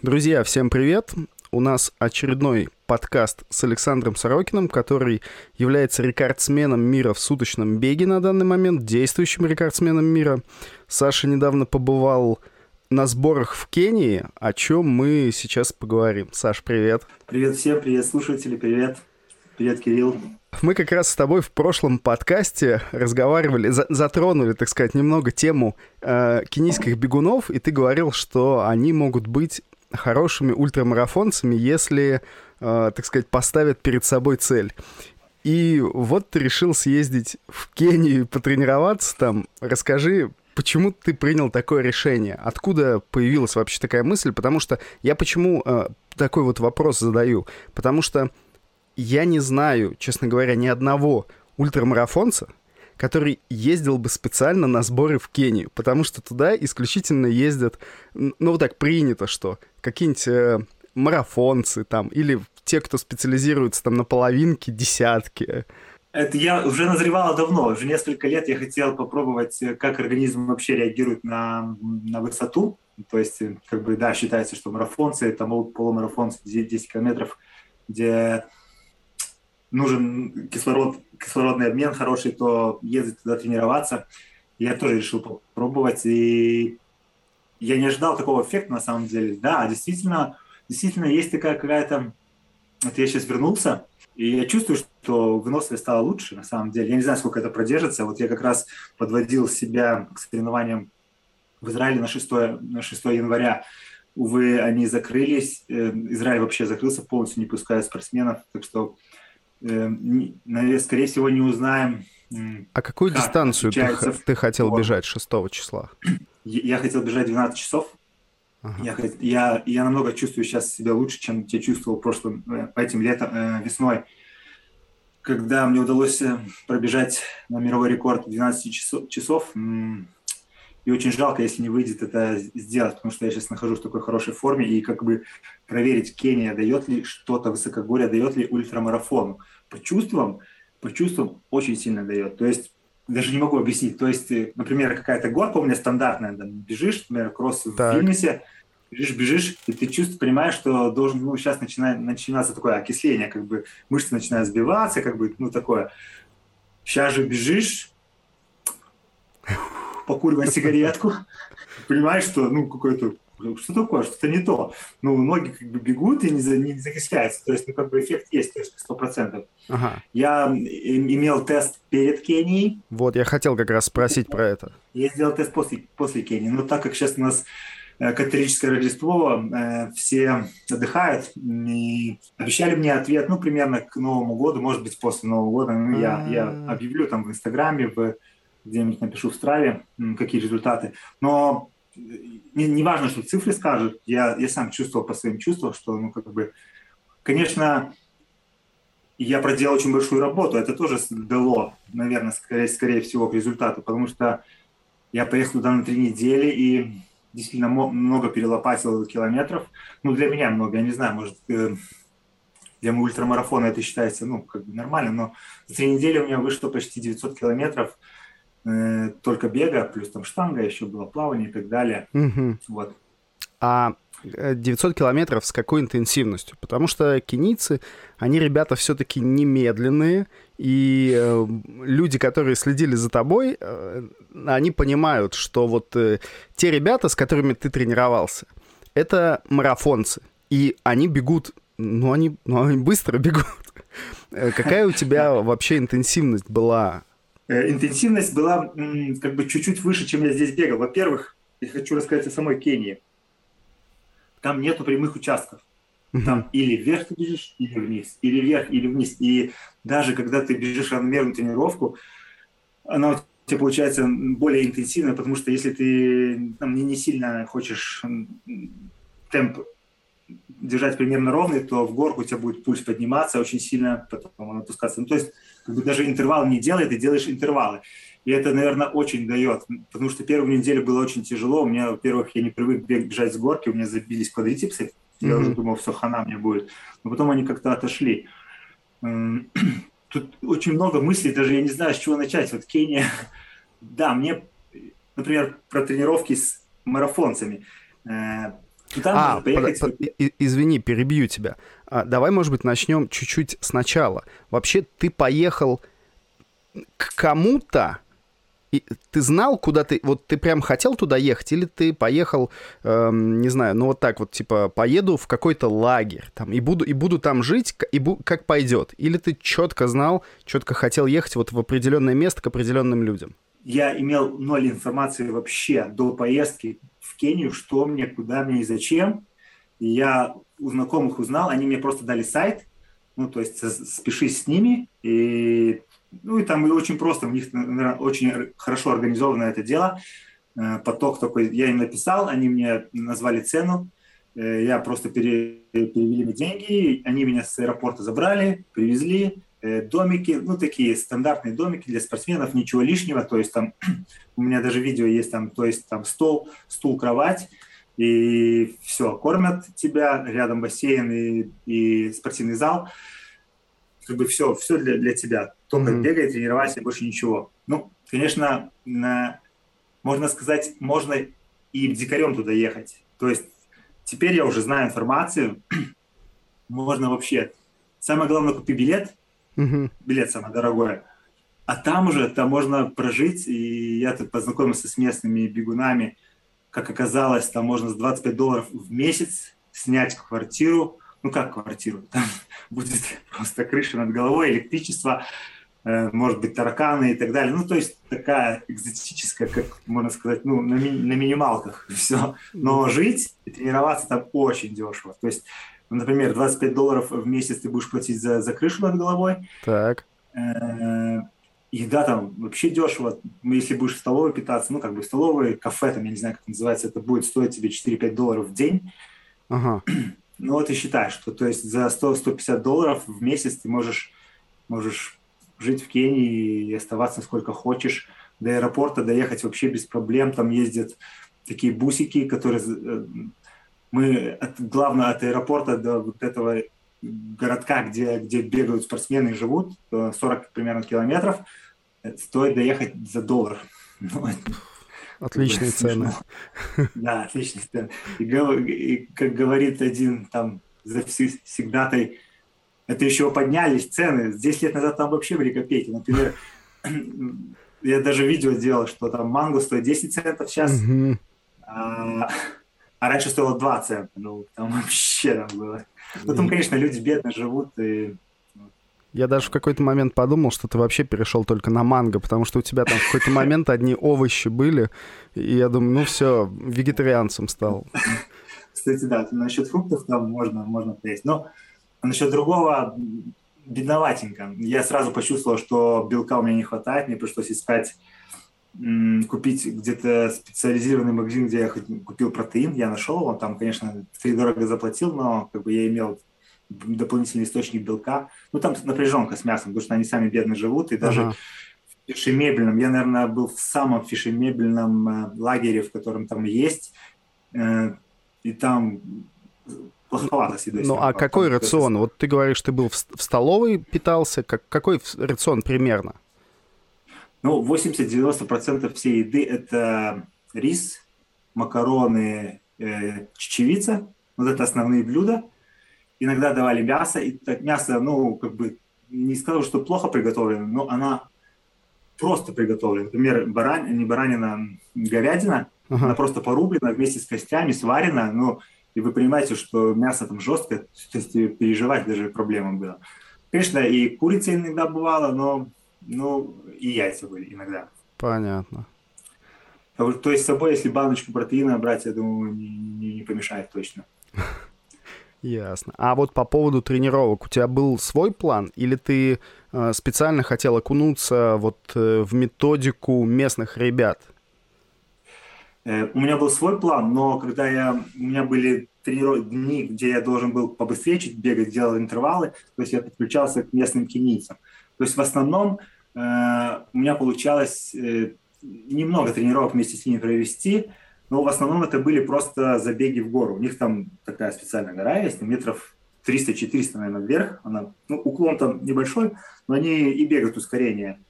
Друзья, всем привет! У нас очередной подкаст с Александром Сорокиным, который является рекордсменом мира в суточном беге на данный момент, действующим рекордсменом мира. Саша недавно побывал на сборах в Кении, о чем мы сейчас поговорим. Саш, привет. Привет всем, привет слушатели, привет. Привет, Кирилл. Мы как раз с тобой в прошлом подкасте разговаривали, за, затронули, так сказать, немного тему э, кенийских бегунов, и ты говорил, что они могут быть хорошими ультрамарафонцами, если, э, так сказать, поставят перед собой цель. И вот ты решил съездить в Кению и потренироваться там. Расскажи, почему ты принял такое решение? Откуда появилась вообще такая мысль? Потому что я почему э, такой вот вопрос задаю? Потому что я не знаю, честно говоря, ни одного ультрамарафонца, который ездил бы специально на сборы в Кению, потому что туда исключительно ездят, ну вот так принято, что какие-нибудь э, марафонцы там, или те, кто специализируется там на половинке, десятке. Это я уже назревала давно, уже несколько лет я хотел попробовать, э, как организм вообще реагирует на, на высоту. То есть, э, как бы, да, считается, что марафонцы, это полумарафонцы 10 километров, где нужен кислород, кислородный обмен хороший, то ездить туда тренироваться. Я тоже решил попробовать, и я не ожидал такого эффекта на самом деле. Да, действительно, действительно есть такая какая-то... Вот я сейчас вернулся, и я чувствую, что выносливость стала лучше на самом деле. Я не знаю, сколько это продержится. Вот я как раз подводил себя к соревнованиям в Израиле на 6, на 6 января. Увы, они закрылись. Э, Израиль вообще закрылся полностью, не пуская спортсменов. Так что Эм, скорее всего, не узнаем. А какую дистанцию ты, ты хотел бежать 6 числа? Я хотел бежать 12 часов. Ага. Я, я, я намного чувствую сейчас себя лучше, чем я чувствовал прошлым, э, этим летом, э, весной, когда мне удалось э, пробежать на мировой рекорд 12 часов, часов и очень жалко, если не выйдет это сделать, потому что я сейчас нахожусь в такой хорошей форме, и как бы проверить, Кения дает ли что-то высокогорье, дает ли ультрамарафон. По чувствам, по чувствам очень сильно дает. То есть даже не могу объяснить. То есть, э, например, какая-то горка у меня стандартная, там, бежишь, например, кросс так. в Вильнюсе, бежишь, бежишь, и ты чувствуешь, понимаешь, что должен, ну, сейчас начинает, начинаться такое окисление, как бы мышцы начинают сбиваться, как бы, ну, такое. Сейчас же бежишь, покуривая сигаретку, понимаешь, что, ну, какой-то что такое, что-то не то. Ну, ноги как бы бегут и не, за, не закисляются. То есть, ну, как бы эффект есть, то есть, сто процентов. Ага. Я имел тест перед Кенией. Вот, я хотел как раз спросить про это. Я сделал тест после, после Кении. Но так как сейчас у нас э, католическое Рождество, э, все отдыхают, и обещали мне ответ, ну, примерно к Новому году, может быть, после Нового года. Ну, я, я а. объявлю там в Инстаграме, в где-нибудь напишу в Страве, какие результаты. Но не, не важно, что цифры скажут, я, я сам чувствовал по своим чувствам, что, ну, как бы, конечно, я проделал очень большую работу, это тоже дало, наверное, скорее, скорее всего, к результату, потому что я поехал туда на три недели и действительно много перелопатил километров. Ну, для меня много, я не знаю, может, э, для ультрамарафона это считается, ну, как бы нормально, но за три недели у меня вышло почти 900 километров – Э, только бега, плюс там штанга, еще было плавание и так далее. Угу. Вот. А 900 э, километров с какой интенсивностью? Потому что кенийцы, они ребята все-таки немедленные, и э, люди, которые следили за тобой, э, они понимают, что вот э, те ребята, с которыми ты тренировался, это марафонцы, и они бегут, ну они, ну, они быстро бегут. Э, какая у тебя вообще интенсивность была интенсивность была как бы чуть-чуть выше, чем я здесь бегал. Во-первых, я хочу рассказать о самой Кении. Там нету прямых участков. Там или вверх ты бежишь, или вниз, или вверх, или вниз. И даже когда ты бежишь равномерную тренировку, она у тебя получается более интенсивная, потому что если ты там, не, не сильно хочешь темп держать примерно ровный, то в горку у тебя будет пульс подниматься очень сильно, потом он опускаться. Ну, то есть как бы даже интервал не делай, ты делаешь интервалы. И это, наверное, очень дает, потому что первую неделю было очень тяжело. У меня, во-первых, я не привык бежать с горки, у меня забились квадрицепсы. Я mm-hmm. уже думал, все, хана мне будет. Но потом они как-то отошли. Тут очень много мыслей, даже я не знаю, с чего начать. Вот Кения, да, мне, например, про тренировки с марафонцами. Там а, поехать... под, под, извини, перебью тебя. А, давай, может быть, начнем чуть-чуть сначала. Вообще, ты поехал к кому-то, и ты знал, куда ты... Вот ты прям хотел туда ехать, или ты поехал, эм, не знаю, ну вот так вот, типа, поеду в какой-то лагерь, там, и буду, и буду там жить, и бу, как пойдет? Или ты четко знал, четко хотел ехать вот в определенное место к определенным людям? Я имел ноль информации вообще до поездки в Кению, что мне, куда мне и зачем. И я у знакомых узнал, они мне просто дали сайт, ну, то есть спешись с ними, и ну и там и очень просто, у них наверное, очень хорошо организовано это дело. Э, поток такой, я им написал, они мне назвали цену, э, я просто пере, перевели деньги, они меня с аэропорта забрали, привезли, домики, ну такие стандартные домики для спортсменов, ничего лишнего, то есть там у меня даже видео есть там, то есть там стол, стул, кровать, и все, кормят тебя, рядом бассейн и, и спортивный зал, как бы все, все для, для тебя. Только mm-hmm. бегай, тренировайся, больше ничего. Ну, конечно, на, можно сказать, можно и дикарем туда ехать. То есть теперь я уже знаю информацию, можно вообще... Самое главное, купи билет, билет самое дорогое, а там уже там можно прожить, и я тут познакомился с местными бегунами, как оказалось, там можно с 25 долларов в месяц снять квартиру, ну как квартиру, там будет просто крыша над головой, электричество, э, может быть, тараканы и так далее. Ну, то есть такая экзотическая, как можно сказать, ну, на, ми- на минималках все. Но жить и тренироваться там очень дешево. То есть, например, 25 долларов в месяц ты будешь платить за, за крышу над головой. Так. Э, еда там вообще дешево. Ну, если будешь в столовой питаться, ну, как бы столовой, кафе там, я не знаю, как называется, это будет стоить тебе 4-5 долларов в день. Ага. Ну вот и считай, что то есть за 100-150 долларов в месяц ты можешь, можешь жить в Кении и оставаться сколько хочешь. До аэропорта доехать вообще без проблем. Там ездят такие бусики, которые... Мы, от, главное, от аэропорта до вот этого городка, где, где бегают спортсмены и живут, 40 примерно километров, э, стоит доехать за доллар. Ну, Отличные цены. Да, отличные цены. И, и как говорит один там завсегдатай, это еще поднялись цены. 10 лет назад там вообще были копейки. Например, я даже видео делал, что там манго стоит 10 центов сейчас, а, а раньше стоило 2 цента. Ну, там вообще там было. Ну, там, конечно, люди бедно живут, и я даже в какой-то момент подумал, что ты вообще перешел только на манго, потому что у тебя там в какой-то момент одни овощи были, и я думаю, ну все, вегетарианцем стал. Кстати, да, насчет фруктов там можно, можно поесть. Но насчет другого бедноватенько. Я сразу почувствовал, что белка у меня не хватает, мне пришлось искать купить где-то специализированный магазин, где я купил протеин, я нашел его, там, конечно, три дорого заплатил, но как бы я имел дополнительный источник белка. Ну, там напряженка с мясом, потому что они сами бедно живут, и даже ага. в фишемебельном, я, наверное, был в самом фишемебельном э, лагере, в котором там есть, э, и там плоховато с едой. Ну, а какой рацион? Вот ты говоришь, ты был в, в столовой питался, как, какой рацион примерно? Ну, 80-90% всей еды – это рис, макароны, э, чечевица. Вот это основные блюда – иногда давали мясо, и так мясо, ну, как бы, не скажу, что плохо приготовлено, но она просто приготовлена. Например, барань, не баранина, говядина, ага. она просто порублена вместе с костями, сварена, ну, и вы понимаете, что мясо там жесткое, то есть переживать даже проблема была. Конечно, и курица иногда бывала, но, ну, и яйца были иногда. Понятно. То есть с собой, если баночку протеина брать, я думаю, не, не, не помешает точно. Ясно. А вот по поводу тренировок, у тебя был свой план или ты э, специально хотел окунуться вот э, в методику местных ребят? Э, у меня был свой план, но когда я, у меня были трениров... дни, где я должен был побыстрее чуть бегать, делал интервалы, то есть я подключался к местным кенийцам. То есть в основном э, у меня получалось э, немного тренировок вместе с ними провести, но в основном это были просто забеги в гору. У них там такая специальная гора есть, метров 300-400, наверное, вверх. Она, ну, уклон там небольшой, но они и бегают ускорение.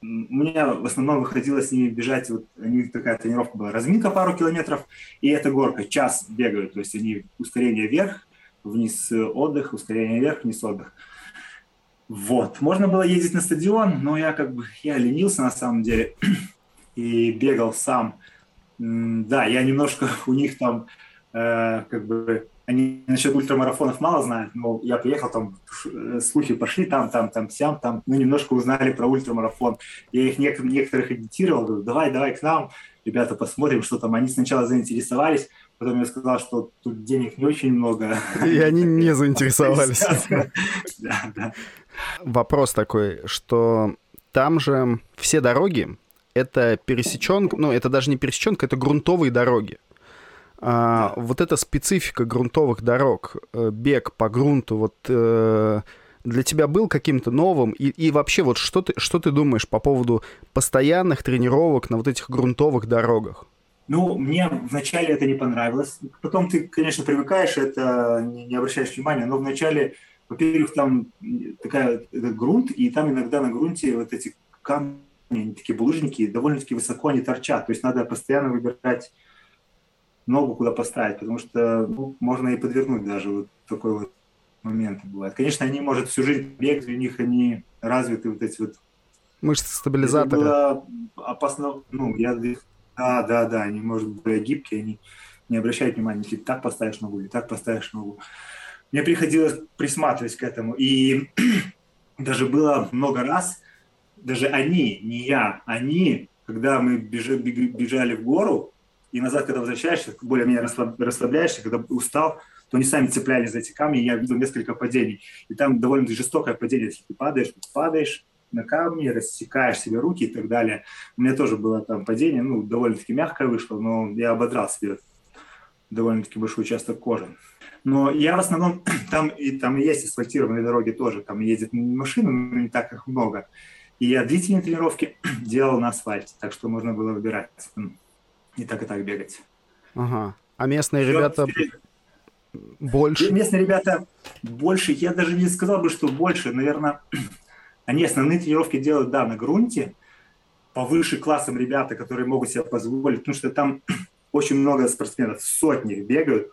у меня в основном выходило с ними бежать, вот у них такая тренировка была, разминка пару километров, и эта горка, час бегают, то есть они ускорение вверх, вниз отдых, ускорение вверх, вниз отдых. Вот, можно было ездить на стадион, но я как бы, я ленился на самом деле и бегал сам. Да, я немножко у них там э, как бы они насчет ультрамарафонов мало знают, но я приехал, там э, слухи пошли, там, там, там, сям, там, ну, немножко узнали про ультрамарафон. Я их нек- некоторых агитировал, говорю, давай, давай к нам, ребята, посмотрим, что там. Они сначала заинтересовались, потом я сказал, что тут денег не очень много. И они не заинтересовались. Вопрос такой, что там же все дороги, это пересеченка, ну, это даже не пересеченка, это грунтовые дороги. А, вот эта специфика грунтовых дорог, э, бег по грунту, вот э, для тебя был каким-то новым? И, и вообще, вот что ты, что ты думаешь по поводу постоянных тренировок на вот этих грунтовых дорогах? Ну, мне вначале это не понравилось. Потом ты, конечно, привыкаешь, это не, обращаешь внимания, но вначале, во-первых, там такая это грунт, и там иногда на грунте вот эти камни, они такие булыжники, довольно-таки высоко они торчат. То есть надо постоянно выбирать ногу куда поставить, потому что ну, можно и подвернуть даже вот такой вот момент бывает. Конечно, они, может, всю жизнь бегать, у них они развиты вот эти вот... Мышцы стабилизаторы. Это было опасно, ну, я... Да, да, да, они, может быть, более гибкие, они не обращают внимания, если так поставишь ногу или так поставишь ногу. Мне приходилось присматривать к этому. И даже было много раз, даже они, не я, они, когда мы бежали, в гору, и назад, когда возвращаешься, более-менее расслабляешься, когда устал, то они сами цеплялись за эти камни, я видел несколько падений. И там довольно жестокое падение, если ты падаешь, падаешь на камни, рассекаешь себе руки и так далее. У меня тоже было там падение, ну, довольно-таки мягкое вышло, но я ободрал себе довольно-таки большой участок кожи. Но я в основном, там и, там и есть асфальтированные дороги тоже, там ездят машины, но не так их много. И я длительные тренировки делал на асфальте, так что можно было выбирать и так, и так бегать. Ага. А местные Все ребята больше? Местные ребята больше, я даже не сказал бы, что больше, наверное, они основные тренировки делают, да, на грунте, повыше классом ребята, которые могут себе позволить, потому что там очень много спортсменов, сотни бегают,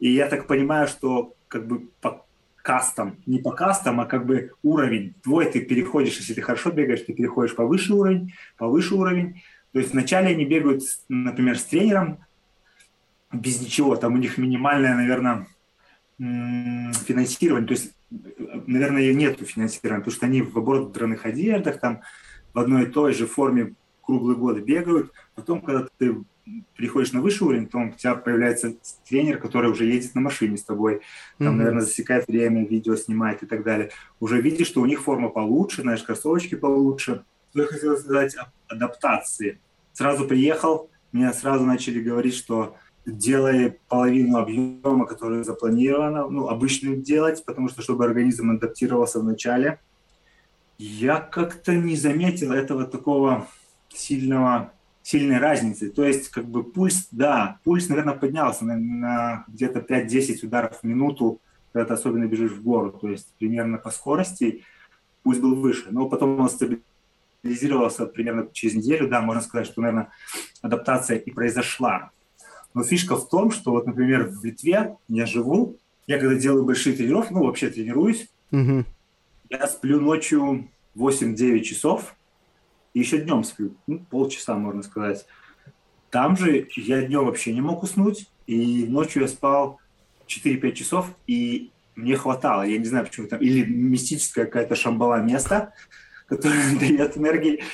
и я так понимаю, что как бы по кастам, не по кастам, а как бы уровень твой, ты переходишь, если ты хорошо бегаешь, ты переходишь по выше уровень, по выше уровень, то есть вначале они бегают, например, с тренером без ничего, там у них минимальное, наверное, финансирование, то есть, наверное, нету финансирования, потому что они в ободранных одеждах, там в одной и той же форме круглый год бегают. Потом, когда ты приходишь на высший уровень, то у тебя появляется тренер, который уже едет на машине с тобой, там, mm-hmm. наверное, засекает время, видео снимает и так далее. Уже видишь, что у них форма получше, знаешь, кроссовочки получше. Что я хотел сказать адаптации сразу приехал, мне сразу начали говорить, что делай половину объема, который запланировано, ну, обычно делать, потому что, чтобы организм адаптировался в начале. Я как-то не заметил этого такого сильного, сильной разницы. То есть, как бы пульс, да, пульс, наверное, поднялся на, на где-то 5-10 ударов в минуту, когда ты особенно бежишь в гору. То есть, примерно по скорости пульс был выше. Но потом он стабилизировался примерно через неделю, да, можно сказать, что, наверное, адаптация и произошла. Но фишка в том, что вот, например, в Литве я живу, я когда делаю большие тренировки, ну, вообще тренируюсь, угу. я сплю ночью 8-9 часов, и еще днем сплю, ну, полчаса, можно сказать. Там же я днем вообще не мог уснуть, и ночью я спал 4-5 часов, и мне хватало, я не знаю, почему там, или мистическая какая-то шамбала место, который дает энергии.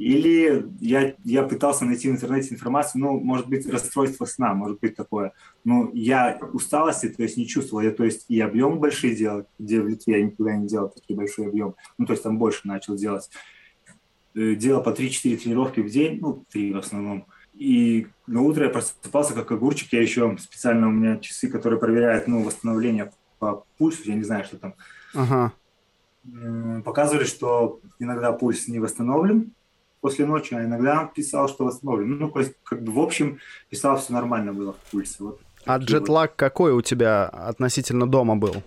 Или я, я пытался найти в интернете информацию, ну, может быть, расстройство сна, может быть такое. Но я усталости, то есть, не чувствовал. Я, то есть, и объем большие делал, где в Литве я никогда не делал такие большой объем. Ну, то есть, там больше начал делать. Э, делал по 3-4 тренировки в день, ну, 3 в основном. И на утро я просыпался как огурчик. Я еще специально у меня часы, которые проверяют, ну, восстановление по пульсу, я не знаю, что там. Ага показывали, что иногда пульс не восстановлен после ночи, а иногда писал, что восстановлен. Ну, то есть, как бы в общем, писал, все нормально было в пульсе. Вот а джетлаг вот. какой у тебя относительно дома был?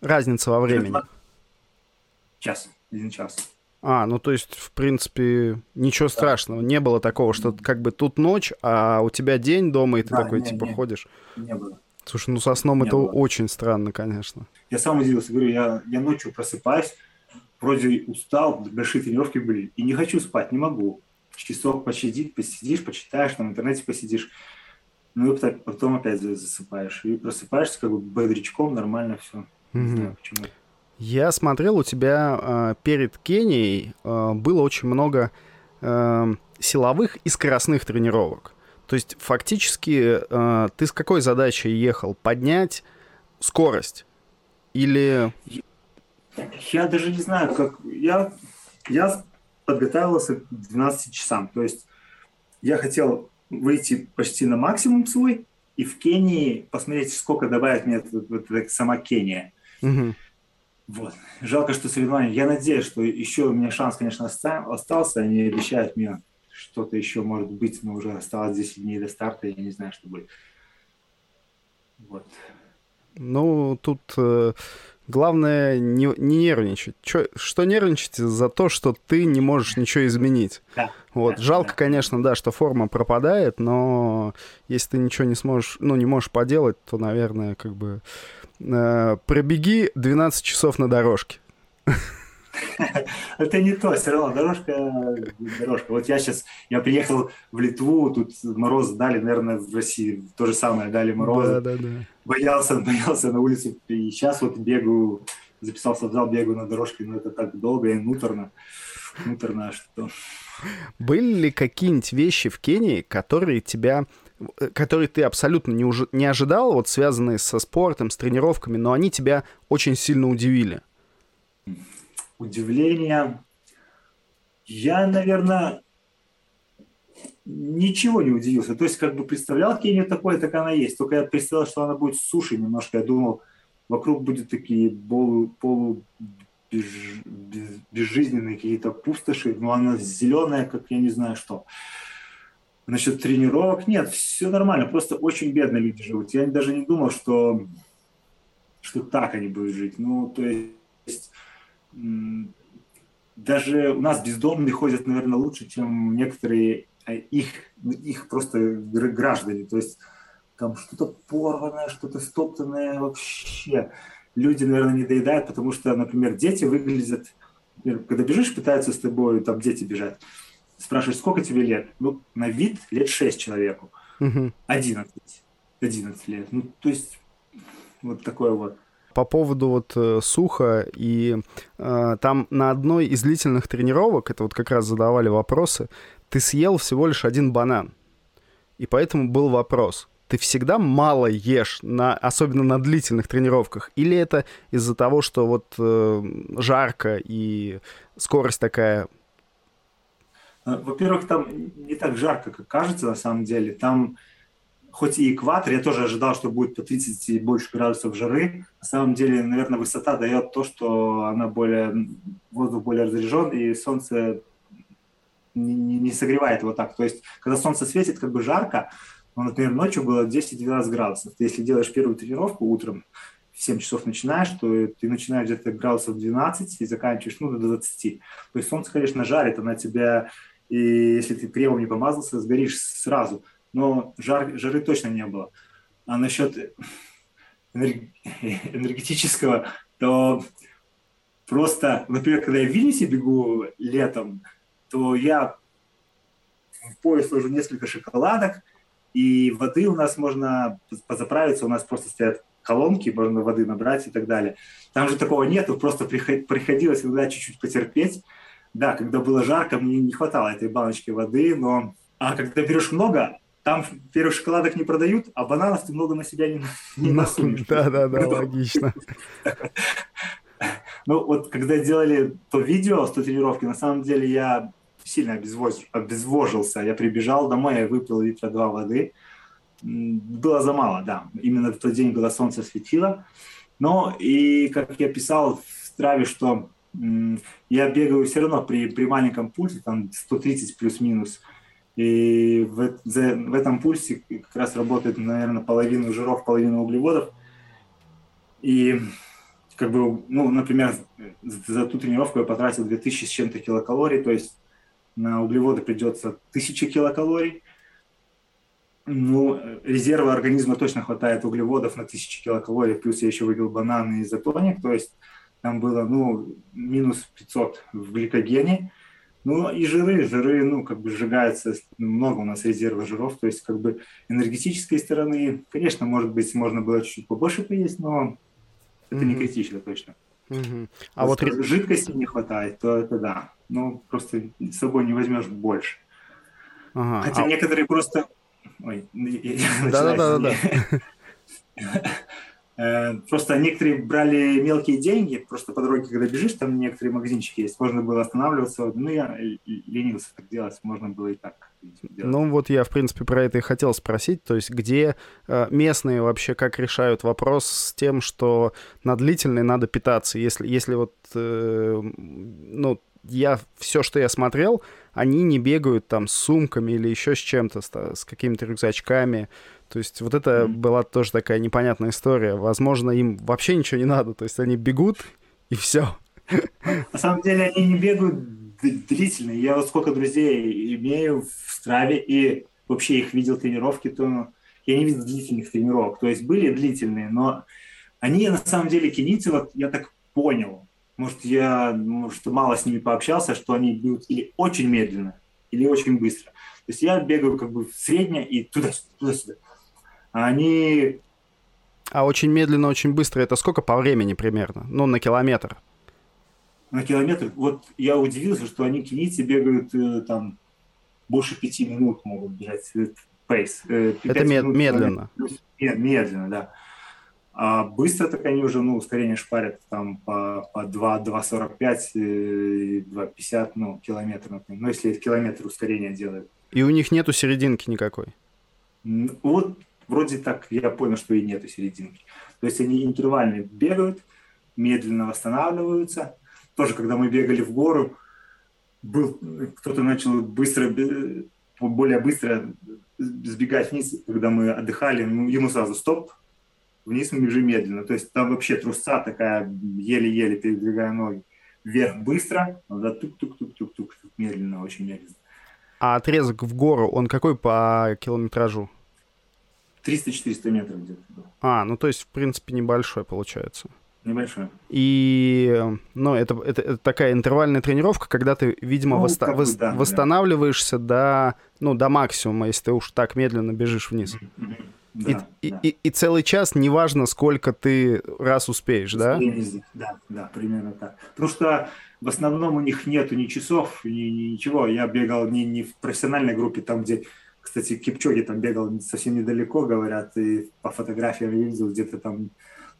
Разница во времени? Джетлаг... Час, один час. А, ну то есть, в принципе, ничего да. страшного. Не было такого, что как бы тут ночь, а у тебя день дома, и ты да, такой, не, типа, не, ходишь. Не было. Слушай, ну со сном не это было. очень странно, конечно. Я сам удивился, говорю, я, я ночью просыпаюсь, вроде устал, большие тренировки были, и не хочу спать, не могу. Часок посидеть, посидишь, почитаешь, там в интернете посидишь. Ну и потом опять засыпаешь. И просыпаешься как бы бодрячком, нормально все. Mm-hmm. Не знаю почему. Я смотрел, у тебя э, перед Кенией э, было очень много э, силовых и скоростных тренировок. То есть фактически э, ты с какой задачей ехал? Поднять скорость? Или... Я даже не знаю, как... Я, я подготовился к 12 часам. То есть я хотел выйти почти на максимум свой и в Кении посмотреть, сколько добавит мне вот, вот, вот, сама Кения. Угу. Вот. Жалко, что соревнования. Я надеюсь, что еще у меня шанс, конечно, остался. Они обещают мне что-то еще может быть, но уже осталось 10 дней до старта, я не знаю, что будет. Вот. Ну, тут э, главное не, не нервничать. Чё, что нервничать за то, что ты не можешь ничего изменить. Да, вот. Да, Жалко, да. конечно, да, что форма пропадает, но если ты ничего не сможешь, ну, не можешь поделать, то, наверное, как бы э, пробеги 12 часов на дорожке. Это не то, все равно дорожка, дорожка. Вот я сейчас, я приехал в Литву, тут мороз дали, наверное, в России то же самое, дали мороз. Да, да, да. Боялся, боялся на улице, и сейчас вот бегаю, записался в зал, бегаю на дорожке, но это так долго и муторно, муторно, а что... Были ли какие-нибудь вещи в Кении, которые тебя которые ты абсолютно не, уж... не ожидал, вот связанные со спортом, с тренировками, но они тебя очень сильно удивили? Удивления. Я, наверное, ничего не удивился. То есть, как бы представлял Кению такое, так она есть. Только я представлял, что она будет суши немножко. Я думал, вокруг будут такие полу, полу без, без, безжизненные какие-то пустоши, но она зеленая, как я не знаю что. Насчет тренировок нет, все нормально, просто очень бедно люди живут. Я даже не думал, что, что так они будут жить. Ну, то есть даже у нас бездомные ходят, наверное, лучше, чем некоторые а, их, их просто граждане. То есть там что-то порванное, что-то стоптанное вообще. Люди, наверное, не доедают, потому что, например, дети выглядят... Например, когда бежишь, пытаются с тобой, там дети бежать. Спрашиваешь, сколько тебе лет? Ну, на вид лет 6 человеку. Угу. 11. 11 лет. Ну, то есть вот такое вот по поводу вот э, суха, и э, там на одной из длительных тренировок, это вот как раз задавали вопросы, ты съел всего лишь один банан. И поэтому был вопрос, ты всегда мало ешь, на, особенно на длительных тренировках, или это из-за того, что вот э, жарко и скорость такая? Э, во-первых, там не так жарко, как кажется на самом деле. Там хоть и экватор, я тоже ожидал, что будет по 30 и больше градусов жары. На самом деле, наверное, высота дает то, что она более, воздух более разряжен, и солнце не, не, согревает его так. То есть, когда солнце светит, как бы жарко, но, например, ночью было 10-12 градусов. Ты, если делаешь первую тренировку утром, в 7 часов начинаешь, то ты начинаешь где-то градусов 12 и заканчиваешь ну, до 20. То есть солнце, конечно, жарит, она тебя, и если ты кремом не помазался, сгоришь сразу но жар, жары точно не было. А насчет энергетического, то просто, например, когда я в Вильнюсе бегу летом, то я в пояс ложу несколько шоколадок, и воды у нас можно позаправиться, у нас просто стоят колонки, можно воды набрать и так далее. Там же такого нету, просто приходилось иногда чуть-чуть потерпеть. Да, когда было жарко, мне не хватало этой баночки воды, но а когда берешь много, там первых шоколадок не продают, а бананов ты много на себя не, не насунешь. Да-да-да, логично. Ну, вот когда делали то видео с той тренировки, на самом деле я сильно обезвож... обезвожился. Я прибежал домой, я выпил литра два воды. Было за мало, да. Именно в тот день, когда солнце светило. Но и, как я писал в Страве, что я бегаю все равно при, при маленьком пульсе, там 130 плюс-минус, и в, в этом пульсе как раз работает, наверное, половина жиров, половина углеводов. И как бы, ну, например, за ту тренировку я потратил 2000 с чем-то килокалорий, то есть на углеводы придется 1000 килокалорий. Ну, резерва организма точно хватает углеводов на 1000 килокалорий, плюс я еще выпил бананы и изотоник, то есть там было, ну, минус 500 в гликогене. Ну, и жиры, жиры, ну, как бы сжигаются, много у нас резерва жиров, то есть, как бы, энергетической стороны, конечно, может быть, можно было чуть-чуть побольше поесть, но это mm-hmm. не критично точно. Mm-hmm. А вот жидкости не хватает, то это да. Ну, просто с собой не возьмешь больше. Ага. Хотя а... некоторые просто... Ой, Да-да-да. Э, просто некоторые брали мелкие деньги, просто по дороге, когда бежишь, там некоторые магазинчики есть, можно было останавливаться. Ну, я ленился так делать, можно было и так делать. Ну, вот я, в принципе, про это и хотел спросить, то есть где э, местные вообще как решают вопрос с тем, что на длительной надо питаться, если, если вот, э, ну, я все, что я смотрел, они не бегают там с сумками или еще с чем-то, с, с какими-то рюкзачками. То есть вот это mm-hmm. была тоже такая непонятная история. Возможно, им вообще ничего не надо. То есть они бегут и все. На самом деле они не бегают длительно. Я вот сколько друзей имею в Страве и вообще их видел тренировки, то я не видел длительных тренировок. То есть были длительные, но они на самом деле кенийцы, вот я так понял, может, я может, мало с ними пообщался, что они бьют или очень медленно, или очень быстро. То есть я бегаю как бы средне и туда-сюда, туда-сюда. Они... А очень медленно, очень быстро, это сколько по времени примерно? Ну, на километр. На километр? Вот я удивился, что они кенийцы бегают э, там больше пяти минут могут бежать э, пейс. Э, это мед- медленно. Нет, медленно, да. А быстро так они уже, ну, ускорение шпарят там по, по 2, 2,45, 2,50, ну, километр, например. Ну, если километр ускорения делают. И у них нету серединки никакой? Вот вроде так я понял, что и нету серединки. То есть они интервально бегают, медленно восстанавливаются. Тоже, когда мы бегали в гору, был кто-то начал быстро, более быстро сбегать вниз, когда мы отдыхали, ну, ему сразу стоп, вниз мы бежим медленно. То есть там вообще трусца такая, еле-еле передвигая ноги. Вверх быстро, надо тук-тук-тук-тук-тук, медленно, очень медленно. А отрезок в гору, он какой по километражу? 300-400 метров где-то. А, ну то есть, в принципе, небольшой получается. Небольшой. И, ну, это, это, это такая интервальная тренировка, когда ты, видимо, ну, восста- вос- да, восстанавливаешься да. до, ну, до максимума, если ты уж так медленно бежишь вниз. Да, и, да. И, и, и целый час, неважно, сколько ты раз успеешь, да? Да, да, примерно так. Потому что в основном у них нету ни часов, ни, ни ничего. Я бегал не, не в профессиональной группе, там, где, кстати, Кипчоги там бегал совсем недалеко, говорят, и по фотографиям видел где-то там,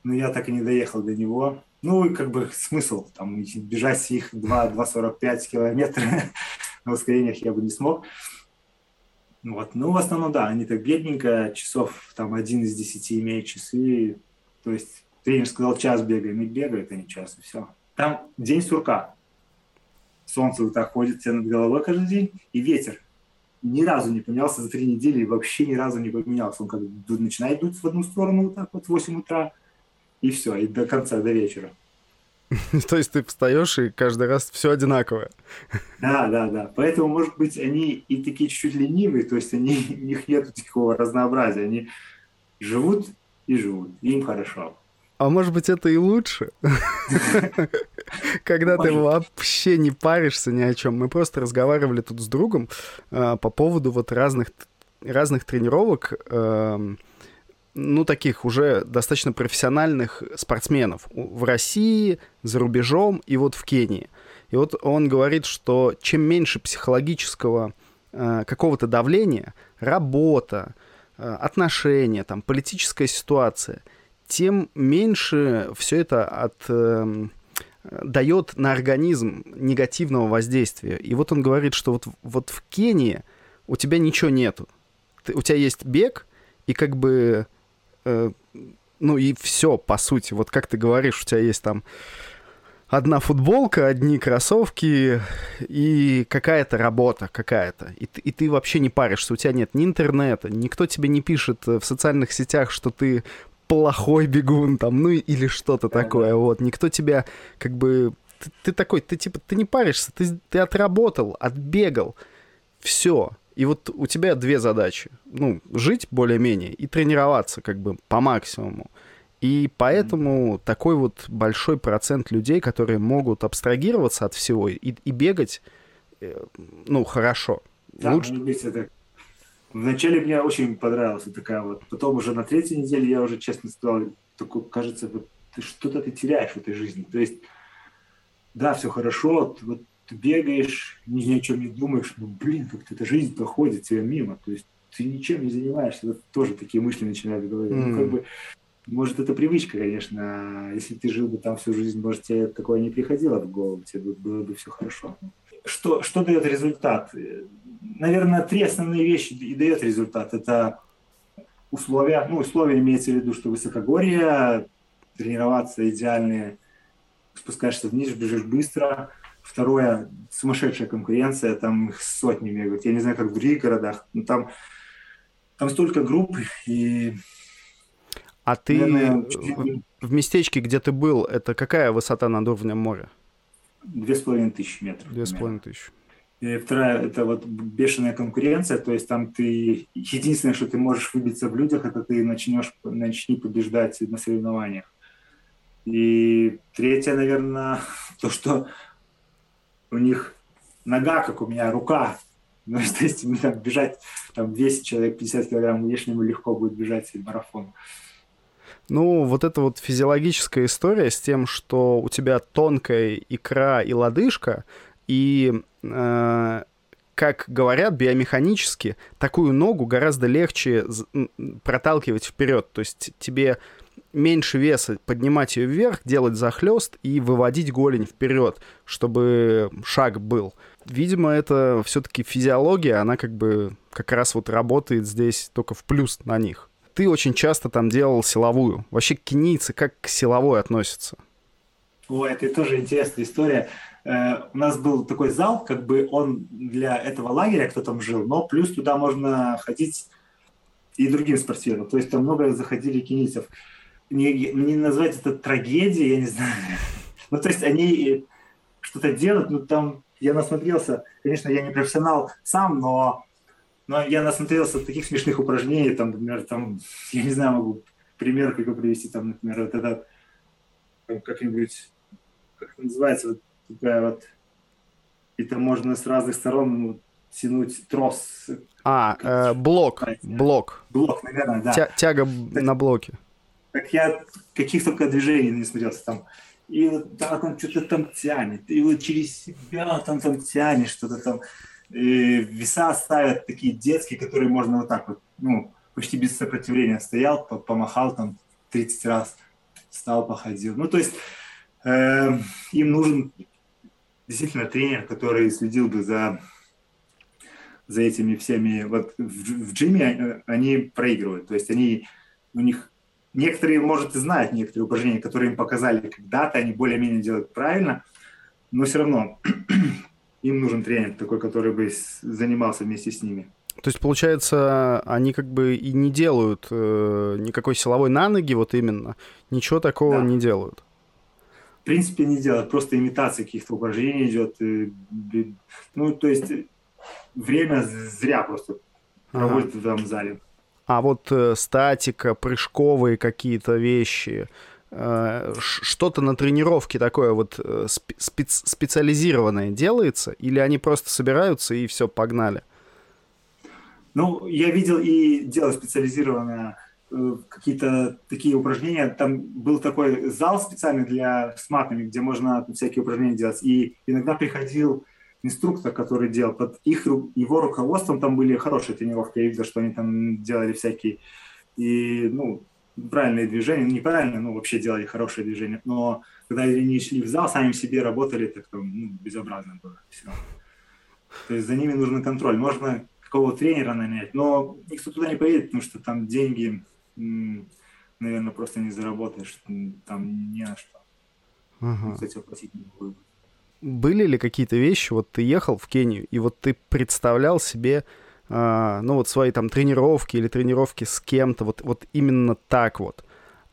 но я так и не доехал до него. Ну, и как бы смысл, там, бежать их 2,45 километров на ускорениях я бы не смог. Вот. Ну, в основном, да, они так бедненько, часов там один из десяти имеют часы. То есть тренер сказал, час бегаем, и бегают они час, и все. Там день сурка. Солнце вот так ходит тебе над головой каждый день, и ветер ни разу не поменялся за три недели, и вообще ни разу не поменялся. Он как начинает дуть в одну сторону вот так вот в 8 утра, и все, и до конца, до вечера. То есть ты встаешь, и каждый раз все одинаковое. Да, да, да. Поэтому, может быть, они и такие чуть-чуть ленивые, то есть они, у них нет такого разнообразия. Они живут и живут, и им хорошо. А может быть, это и лучше? Когда ты вообще не паришься ни о чем. Мы просто разговаривали тут с другом а, по поводу вот разных разных тренировок, эм, ну, таких уже достаточно профессиональных спортсменов в России, за рубежом и вот в Кении. И вот он говорит, что чем меньше психологического э, какого-то давления, работа, э, отношения, там, политическая ситуация, тем меньше все это от, э, дает на организм негативного воздействия. И вот он говорит, что вот, вот в Кении у тебя ничего нету. Ты, у тебя есть бег, и как бы Э, ну и все, по сути. Вот как ты говоришь, у тебя есть там одна футболка, одни кроссовки и какая-то работа какая-то. И, и ты вообще не паришься, у тебя нет ни интернета, никто тебе не пишет в социальных сетях, что ты плохой бегун, там, ну или что-то да, такое, да. вот. Никто тебя как бы... Ты, ты такой, ты типа, ты не паришься, ты, ты отработал, отбегал, все. И вот у тебя две задачи. Ну, жить более-менее и тренироваться как бы по максимуму. И поэтому mm-hmm. такой вот большой процент людей, которые могут абстрагироваться от всего и, и бегать, э, ну, хорошо. Да, Лучше... это Вначале мне очень понравилась такая вот. Потом уже на третьей неделе я уже честно сказал, такой, кажется, вот ты что-то ты теряешь в этой жизни. То есть, да, все хорошо, вот ты бегаешь, ни, ни о чем не думаешь, ну, блин, как-то эта жизнь проходит тебе мимо. То есть ты ничем не занимаешься. Вот тоже такие мысли начинают говорить. Mm. Ну, как бы, может, это привычка, конечно. Если ты жил бы там всю жизнь, может, тебе такое не приходило в голову, тебе было бы все хорошо. Что, что дает результат? Наверное, три основные вещи и дает результат. Это условия, ну, условия имеется в виду, что высокогорье, тренироваться идеальные, спускаешься вниз, бежишь быстро. Второе, сумасшедшая конкуренция, там их сотни бегают. Я не знаю, как в других городах, но там, там столько групп и... А ты наверное, в местечке, где ты был, это какая высота над уровнем моря? Две с половиной тысячи метров. Две с половиной тысячи. Вторая – это вот бешеная конкуренция, то есть там ты… Единственное, что ты можешь выбиться в людях, это ты начнешь, начни побеждать на соревнованиях. И третье, наверное, то, что у них нога, как у меня, рука. Ну, то есть там, бежать там 200 человек, 50 килограмм лишнему легко будет бежать марафон. Ну, вот эта вот физиологическая история с тем, что у тебя тонкая икра и лодыжка, и э, как говорят биомеханически, такую ногу гораздо легче проталкивать вперед. То есть тебе меньше веса поднимать ее вверх, делать захлест и выводить голень вперед, чтобы шаг был. Видимо, это все-таки физиология, она как бы как раз вот работает здесь только в плюс на них. Ты очень часто там делал силовую. Вообще кенийцы как к силовой относятся? О, это тоже интересная история. Э, у нас был такой зал, как бы он для этого лагеря, кто там жил, но плюс туда можно ходить и другим спортсменам. То есть там много заходили кенийцев. Не, не назвать это трагедией, я не знаю. Ну, то есть они что-то делают, ну, там я насмотрелся, конечно, я не профессионал сам, но, но я насмотрелся таких смешных упражнений, там, например, там, я не знаю, могу пример какой привести, там, например, вот этот, как-нибудь, как называется, вот такая вот, там можно с разных сторон ну, тянуть трос. А, э, блок, блок. Блок, наверное, да. Тя тяга так, на блоке. Так я каких только движений не смотрелся там. И вот да, там что-то там тянет, и вот через себя там, там тянет что-то там. И веса ставят такие детские, которые можно вот так вот, ну, почти без сопротивления стоял, помахал там 30 раз, встал, походил. Ну, то есть э, им нужен действительно тренер, который следил бы за, за этими всеми. Вот в, в джиме э, они проигрывают. То есть они, у них некоторые, может, и знают некоторые упражнения, которые им показали когда-то, они более-менее делают правильно, но все равно им нужен тренер такой, который бы занимался вместе с ними. То есть, получается, они как бы и не делают э, никакой силовой на ноги, вот именно, ничего такого да. не делают в принципе не делать, просто имитация каких-то упражнений идет. Ну, то есть время зря просто ага. проводит в этом зале. А вот э, статика, прыжковые какие-то вещи, э, что-то на тренировке такое вот э, спец специализированное делается, или они просто собираются и все, погнали? Ну, я видел и дело специализированное какие-то такие упражнения. Там был такой зал специальный для с матами, где можно всякие упражнения делать. И иногда приходил инструктор, который делал под их, его руководством, там были хорошие тренировки, я видел, что они там делали всякие, и, ну, правильные движения, ну, неправильные, но вообще делали хорошие движения, но когда они шли в зал, сами себе работали, так ну, безобразно было все. То есть за ними нужен контроль. Можно какого тренера нанять, но никто туда не поедет, потому что там деньги наверное, просто не заработаешь, там не на что. Ага. Кстати, платить не буду. Были ли какие-то вещи, вот ты ехал в Кению, и вот ты представлял себе, э, ну вот свои там тренировки или тренировки с кем-то, вот, вот именно так вот,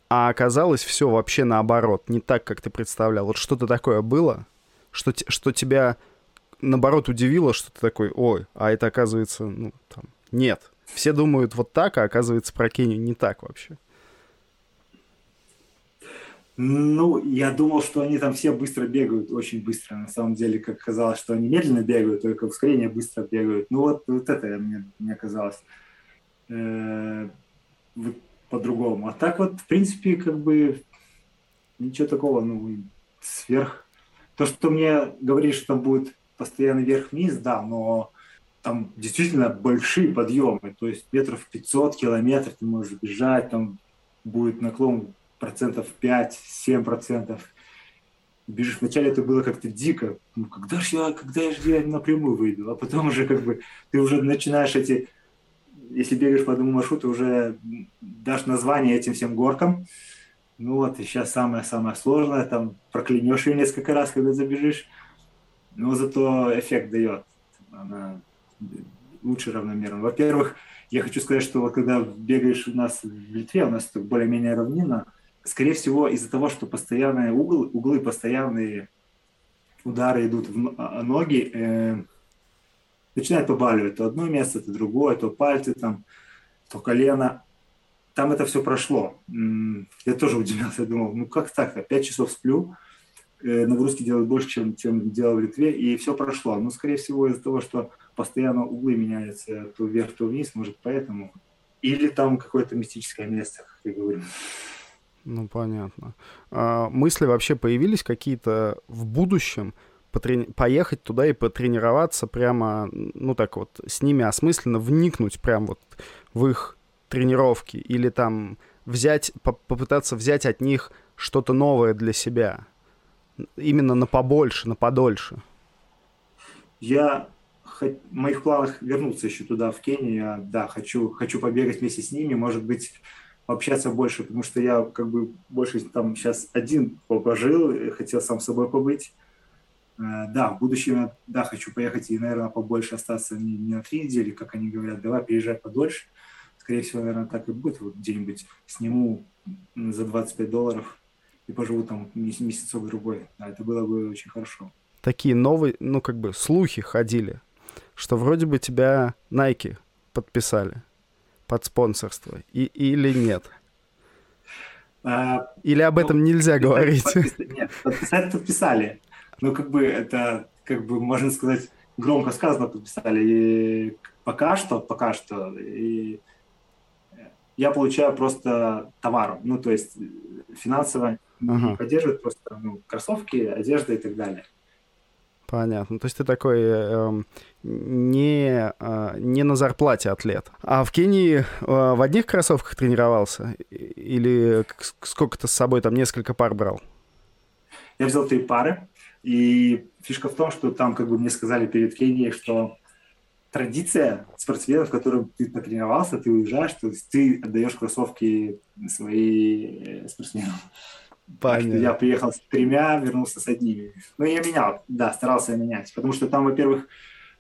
а оказалось все вообще наоборот, не так, как ты представлял. Вот что-то такое было, что, что тебя наоборот удивило, что ты такой, ой, а это оказывается, ну, там, нет. Все думают вот так, а оказывается про Кению не так вообще. Ну, я думал, что они там все быстро бегают, очень быстро. На самом деле, как казалось, что они медленно бегают, только ускорение быстро бегают. Ну, вот, вот это мне, мне казалось э, по-другому. А так вот, в принципе, как бы ничего такого, ну, сверх. То, что мне говорили, что там будет постоянно вверх-вниз, да, но там действительно большие подъемы, то есть метров 500 километров ты можешь бежать, там будет наклон процентов 5-7 процентов. Бежишь, вначале это было как-то дико. Ну, когда же я, когда я же я напрямую выйду? А потом уже как бы ты уже начинаешь эти, если бегаешь по одному маршруту, уже дашь название этим всем горкам. Ну вот, и сейчас самое-самое сложное, там проклянешь ее несколько раз, когда забежишь. Но зато эффект дает. Она лучше равномерно. Во-первых, я хочу сказать, что вот когда бегаешь у нас в Литве, у нас более-менее равнина, скорее всего, из-за того, что постоянные углы, углы постоянные удары идут в а, ноги, э, начинает побаливать то одно место, то другое, то пальцы, там, то колено. Там это все прошло. Я тоже удивился, думал, ну как так, пять часов сплю, э, нагрузки делают больше, чем, чем делал в Литве, и все прошло. Ну, скорее всего, из-за того, что постоянно углы меняются то вверх, то вниз, может, поэтому. Или там какое-то мистическое место, как я говорю. Ну, понятно. А, мысли вообще появились какие-то в будущем потрени... поехать туда и потренироваться прямо, ну так вот, с ними осмысленно вникнуть прям вот в их тренировки или там взять, попытаться взять от них что-то новое для себя. Именно на побольше, на подольше. Я в моих планах вернуться еще туда, в Кению. Да, хочу, хочу побегать вместе с ними. Может быть, общаться больше, потому что я как бы больше там сейчас один пожил, хотел сам с собой побыть. Э, да, в будущем да, хочу поехать и, наверное, побольше остаться не, не на три недели, как они говорят, давай приезжай подольше. Скорее всего, наверное, так и будет. Вот где-нибудь сниму за 25 долларов и поживу там месяцок другой. Да, это было бы очень хорошо. Такие новые, ну, как бы слухи ходили, что вроде бы тебя Nike подписали под спонсорство и, или нет? А, или об этом ну, нельзя говорить? нет, подписать подписали. Ну, как бы это, как бы, можно сказать, громко сказано подписали. И пока что, пока что, и я получаю просто товар. Ну, то есть финансово ага. поддерживают просто ну, кроссовки, одежда и так далее. Понятно. То есть ты такой э, не, э, не на зарплате атлет. А в Кении э, в одних кроссовках тренировался? Или сколько то с собой там несколько пар брал? Я взял три пары. И фишка в том, что там как бы мне сказали перед Кенией, что традиция спортсменов, которым ты потренировался, ты уезжаешь, то есть ты отдаешь кроссовки свои э, спортсменам. Понятно. Я приехал с тремя, вернулся с одними. Но я менял, да, старался менять. Потому что там, во-первых,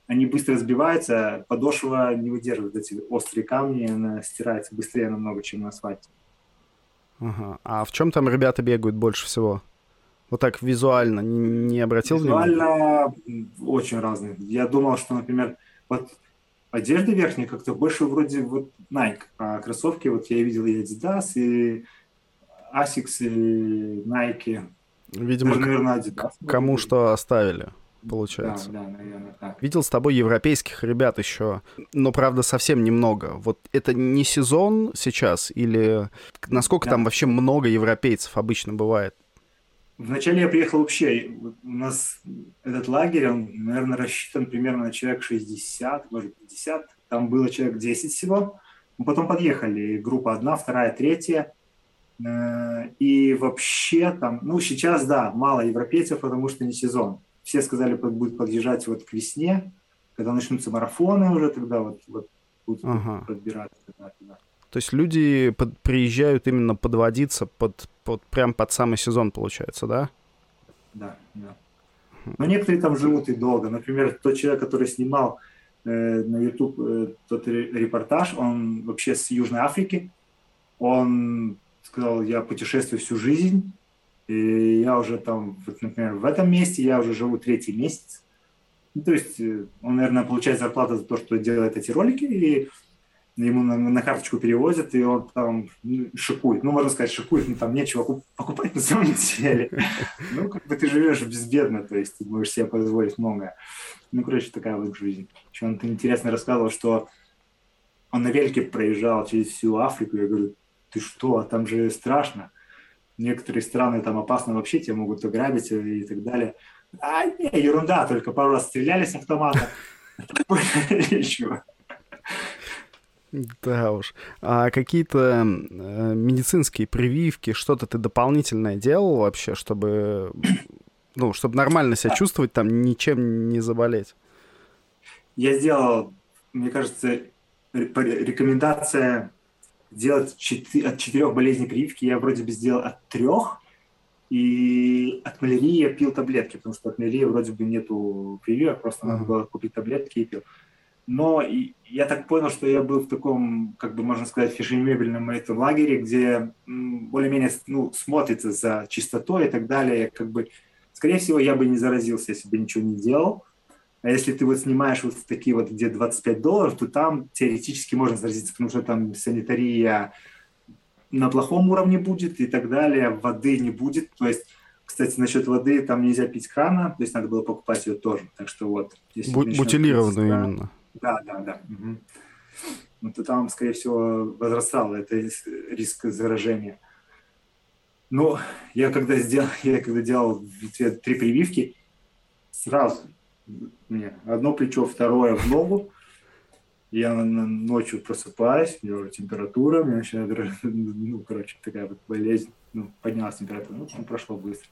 они быстро сбиваются, подошва не выдерживает эти острые камни, она стирается быстрее намного, чем на асфальте. Ага. А в чем там ребята бегают больше всего? Вот так визуально не обратил визуально внимания? очень разные. Я думал, что, например, вот одежда верхняя как-то больше вроде вот Nike, а кроссовки вот я видел и Adidas, и Asics и Nike. Видимо, Даже, наверное, Adidas. Кому что оставили, получается. Да, да, наверное, так. Видел с тобой европейских ребят еще, но, правда, совсем немного. Вот это не сезон сейчас или насколько да. там вообще много европейцев обычно бывает? Вначале я приехал вообще, у нас этот лагерь, он, наверное, рассчитан примерно на человек 60, может, 50. Там было человек 10 всего. Мы потом подъехали, группа одна, вторая, третья. Э, и вообще там, ну, сейчас, да, мало европейцев, потому что не сезон. Все сказали, будет подъезжать вот к весне, когда начнутся марафоны уже, тогда вот, вот будут ага. подбираться. Туда, туда. То есть люди под, приезжают именно подводиться под, под, прям под самый сезон, получается, да? Да, да. Но некоторые там живут и долго. Например, тот человек, который снимал э, на YouTube э, тот репортаж, он вообще с Южной Африки, он сказал, я путешествую всю жизнь, и я уже там, вот, например, в этом месте я уже живу третий месяц. Ну, то есть э, он, наверное, получает зарплату за то, что делает эти ролики, и ему на, на карточку перевозят, и он там ну, шикует. Ну, можно сказать, шикует, но там нечего покупать на самом деле. Ну, как бы ты живешь безбедно, то есть ты можешь себе позволить многое. Ну, короче, такая вот жизнь. Еще он интересно рассказывал, что он на велике проезжал через всю Африку. Я говорю, ты что, а там же страшно. Некоторые страны там опасно вообще, тебя могут ограбить и так далее. А, не, ерунда, только пару раз стреляли с автомата. Ничего. Да уж. А какие-то э, медицинские прививки, что-то ты дополнительное делал вообще, чтобы, ну, чтобы нормально себя чувствовать, там ничем не заболеть? Я сделал, мне кажется, рекомендация делать от четырех болезней прививки. Я вроде бы сделал от трех, и от малярии я пил таблетки, потому что от малярии вроде бы нету прививок, просто uh-huh. надо было купить таблетки и пил. Но я так понял, что я был в таком, как бы можно сказать, фешенебельном этом лагере, где более-менее ну, смотрится за чистотой и так далее. Как бы, скорее всего, я бы не заразился, если бы ничего не делал. А если ты вот снимаешь вот такие вот, где 25 долларов, то там теоретически можно заразиться, потому что там санитария на плохом уровне будет и так далее, воды не будет. То есть, кстати, насчет воды, там нельзя пить крана, то есть надо было покупать ее тоже. Так что вот. Бу- бутилированную именно. Да, да, да. Угу. Ну, то там, скорее всего, возрастал это риск заражения. Но я когда сделал, я когда делал три прививки, сразу мне одно плечо, второе в ногу, я ночью просыпаюсь, у меня уже температура, у меня начинает, ну, короче, такая вот болезнь, ну, поднялась температура, ну, там прошло быстро.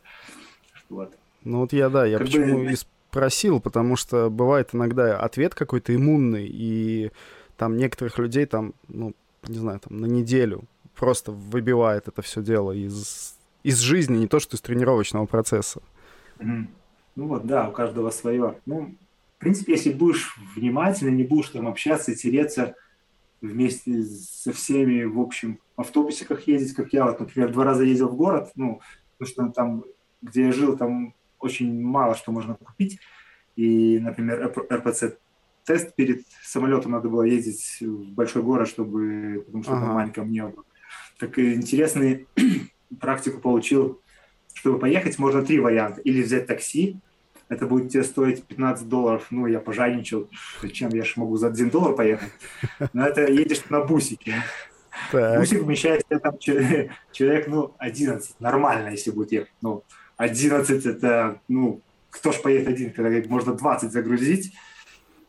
Вот. Ну вот я, да, я как почему бы... и спросил, потому что бывает иногда ответ какой-то иммунный, и там некоторых людей там, ну, не знаю, там на неделю просто выбивает это все дело из, из жизни, не то что из тренировочного процесса. Mm-hmm. Ну вот, да, у каждого свое. Ну, в принципе, если будешь внимательно, не будешь там общаться, тереться вместе со всеми, в общем, в автобусиках ездить, как я, вот, например, два раза ездил в город, ну, потому что там, где я жил, там очень мало что можно купить. И, например, РПЦ-тест перед самолетом надо было ездить в большой город, чтобы, потому что ага. там маленьком не было. Так интересный практику получил, чтобы поехать, можно три варианта. Или взять такси, это будет тебе стоить 15 долларов. Ну, я пожадничал, зачем, я же могу за 1 доллар поехать. Но это едешь на бусике. Так. Бусик вмещается там человек, ну, 11, нормально, если будет ехать. Ну, 11 это, ну, кто ж поедет один, когда можно 20 загрузить,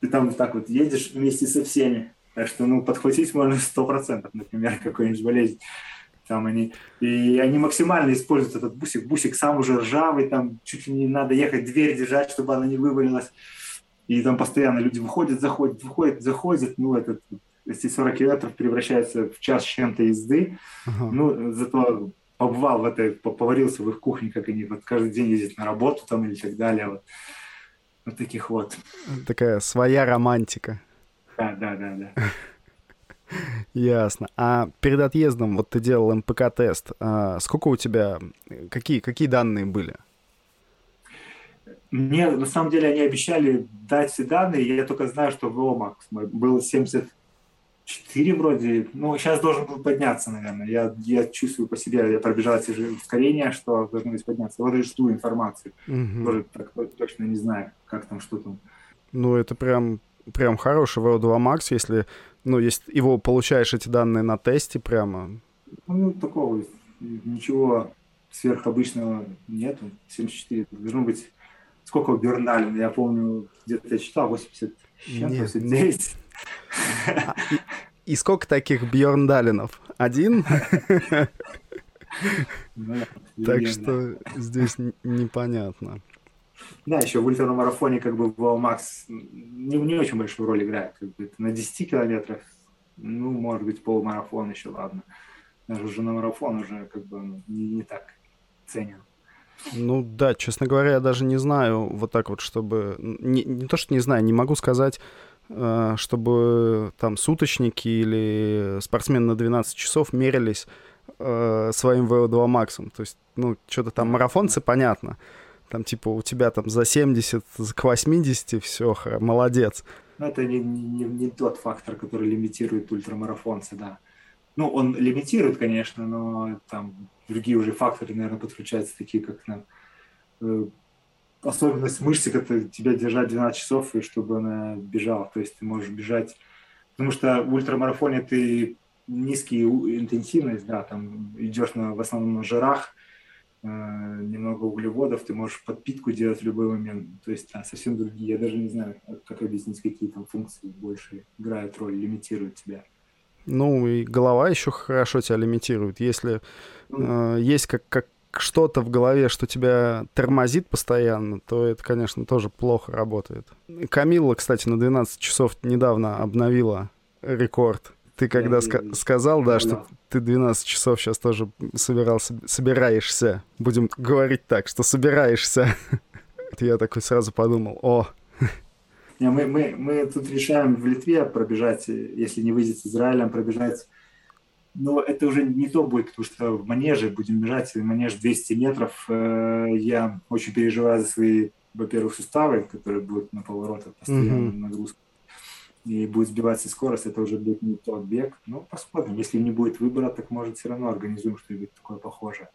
ты там так вот едешь вместе со всеми. Так что, ну, подхватить можно 100%, например, какую-нибудь болезнь. Там они, и они максимально используют этот бусик. Бусик сам уже ржавый, там чуть ли не надо ехать, дверь держать, чтобы она не вывалилась. И там постоянно люди выходят, заходят, выходят, заходят. Ну, этот, эти 40 километров превращаются в час чем-то езды. Uh-huh. Ну, зато побывал в этой, поварился в их кухне, как они вот каждый день ездят на работу там или так далее. Вот, вот таких вот. Такая своя романтика. Да, да, да, да. Ясно. А перед отъездом вот ты делал МПК-тест. А сколько у тебя, какие, какие данные были? Мне, на самом деле, они обещали дать все данные, я только знаю, что в ОМАКС был 74 вроде, ну, сейчас должен был подняться, наверное. Я, я чувствую по себе, я пробежал эти же ускорения, что должно быть подняться. Вот и жду информацию. Угу. Тоже так, точно не знаю, как там, что там. Ну, это прям, прям хороший VO2 Max, если ну, если его получаешь эти данные на тесте прямо. Ну, такого ничего сверхобычного нету. 74 должно быть... Сколько Берналин? Я помню, где-то я читал, 80 Нет. 89. А, и, и сколько таких Бьерндалинов? Один? Ну так что здесь непонятно. Да, еще в ультрамарафоне как бы Макс не, не очень большую роль играет. Как бы, на 10 километрах, ну, может быть, полумарафон еще, ладно. Даже уже на марафон уже как бы ну, не, не так ценен. Ну да, честно говоря, я даже не знаю вот так вот, чтобы... Не, не то, что не знаю, не могу сказать, э, чтобы там суточники или спортсмены на 12 часов мерились э, своим VO2 максом. То есть, ну, что-то там марафонцы, понятно. Там, типа, у тебя там за 70, к 80, все, молодец. Но это не, не, не тот фактор, который лимитирует ультрамарафонцы, да. Ну, он лимитирует, конечно, но там другие уже факторы, наверное, подключаются, такие как на э, особенность мышцы, это тебя держать 12 часов, и чтобы она бежала. То есть ты можешь бежать, потому что в ультрамарафоне ты низкий интенсивность, да, там идешь на, в основном на жирах, немного углеводов, ты можешь подпитку делать в любой момент. То есть да, совсем другие. Я даже не знаю, как объяснить, какие там функции больше играют роль, лимитируют тебя. Ну и голова еще хорошо тебя лимитирует. Если ну, э, есть как, как что-то в голове, что тебя тормозит постоянно, то это, конечно, тоже плохо работает. Камилла, кстати, на 12 часов недавно обновила рекорд ты когда ска- сказал, да, что ты 12 часов сейчас тоже собирался, собираешься, будем говорить так, что собираешься, я такой сразу подумал, о. Не, мы, мы, мы тут решаем в Литве пробежать, если не выйдет с Израилем, пробежать но это уже не то будет, потому что в манеже будем бежать, манеж 200 метров. Э, я очень переживаю за свои, во-первых, суставы, которые будут на поворотах постоянно mm-hmm. нагрузка и будет сбиваться скорость, это уже будет не тот бег. Ну, посмотрим. Если не будет выбора, так может все равно организуем что-нибудь такое похожее.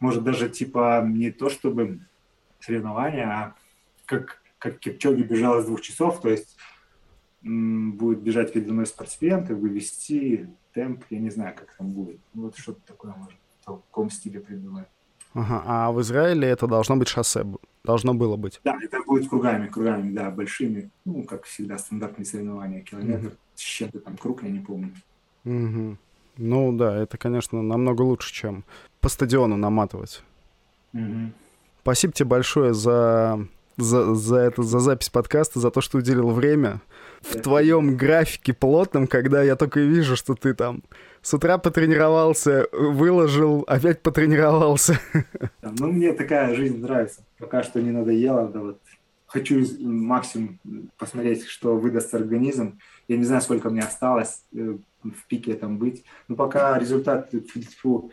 Может даже типа не то чтобы соревнования, а как, как Кипчоги бежал из двух часов, то есть будет бежать передо мной спортсмен, как бы вести темп, я не знаю, как там будет. Вот что-то такое может в таком стиле придумать. Ага, а в Израиле это должно быть шоссе, должно было быть. Да, это будет кругами, кругами, да, большими, ну, как всегда, стандартные соревнования, километр, mm-hmm. с чем-то там круг, я не помню. Mm-hmm. Ну да, это, конечно, намного лучше, чем по стадиону наматывать. Mm-hmm. Спасибо тебе большое за, за, за, это, за запись подкаста, за то, что уделил время в твоем графике плотном, когда я только и вижу, что ты там с утра потренировался, выложил, опять потренировался. Ну, мне такая жизнь нравится. Пока что не надоело, да вот. Хочу максимум посмотреть, что выдаст организм. Я не знаю, сколько мне осталось э, в пике там быть. Но пока результат фу,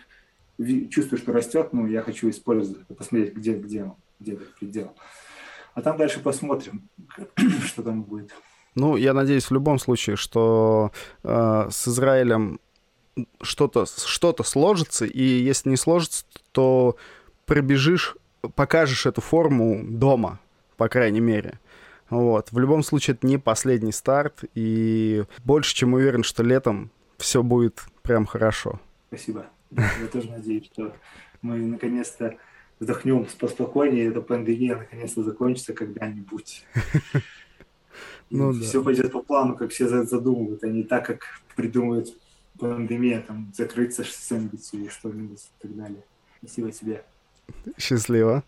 чувствую, что растет, ну, я хочу использовать, посмотреть, где, где, где этот предел. А там дальше посмотрим, что там будет. Ну, я надеюсь в любом случае, что э, с Израилем что-то что сложится, и если не сложится, то пробежишь, покажешь эту форму дома, по крайней мере. Вот. В любом случае, это не последний старт, и больше чем уверен, что летом все будет прям хорошо. Спасибо. Я тоже надеюсь, что мы наконец-то вздохнем поспокойнее, эта пандемия наконец-то закончится когда-нибудь. Ну. Все пойдет по плану, как все задумывают, а не так, как придумывают пандемия, там, закрыться что-нибудь или что-нибудь и так далее. Спасибо тебе. Счастливо.